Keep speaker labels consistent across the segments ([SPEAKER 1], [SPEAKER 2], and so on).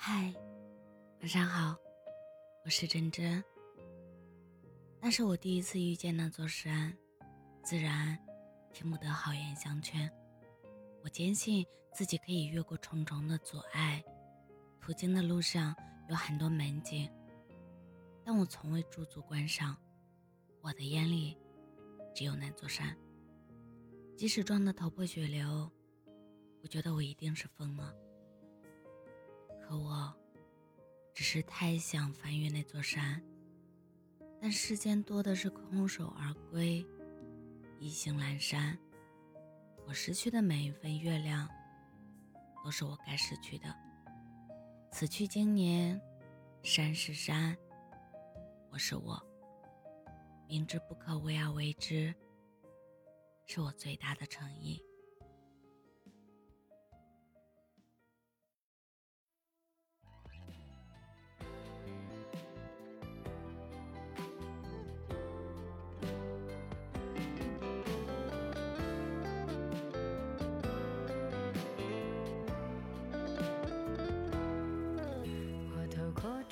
[SPEAKER 1] 嗨，晚上好，我是真真。那是我第一次遇见那座山，自然听不得好言相劝。我坚信自己可以越过重重的阻碍，途经的路上有很多美景，但我从未驻足观赏。我的眼里只有那座山，即使撞得头破血流，我觉得我一定是疯了。可我，只是太想翻越那座山，但世间多的是空手而归，意兴阑珊。我失去的每一份月亮，都是我该失去的。此去经年，山是山，我是我。明知不可为而为之，是我最大的诚意。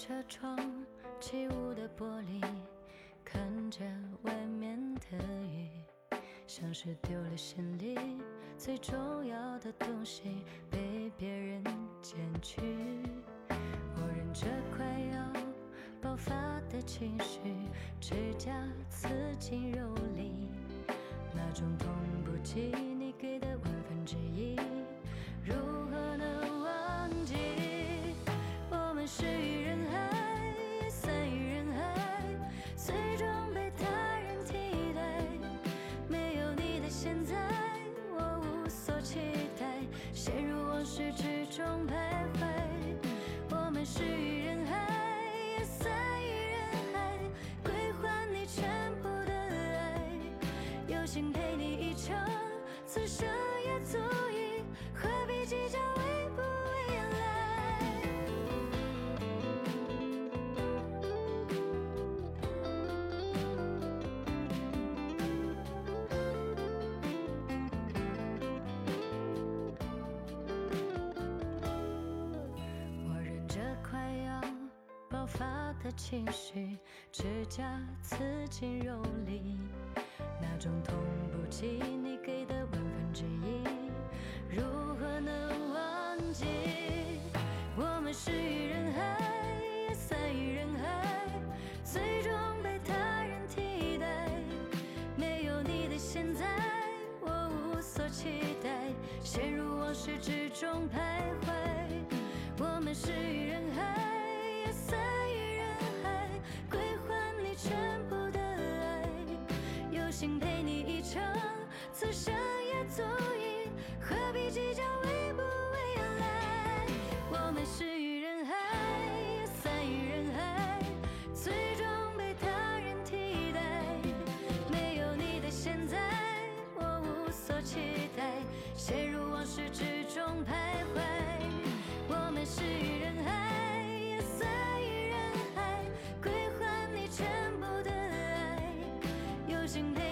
[SPEAKER 2] 车窗起雾的玻璃，看着外面的雨，像是丢了行李，最重要的东西被别人捡去。我忍着快要爆发的情绪，指甲刺进肉里，那种痛不及始之中徘徊我们是发的情绪，指甲刺进肉里，那种痛不及你给的万分之一。如何能忘记，我们失于人海，也散于人海，最终被他人替代。没有你的现在，我无所期待，陷入往事之中徘徊。我们失心陪你一程，此生也足矣，何必计较未不未来？我们失于人海，也散于人海，最终被他人替代。没有你的现在，我无所期待，陷入往事之中徘徊。我们失于人海，也散于人海，归还你全部的爱，有心陪。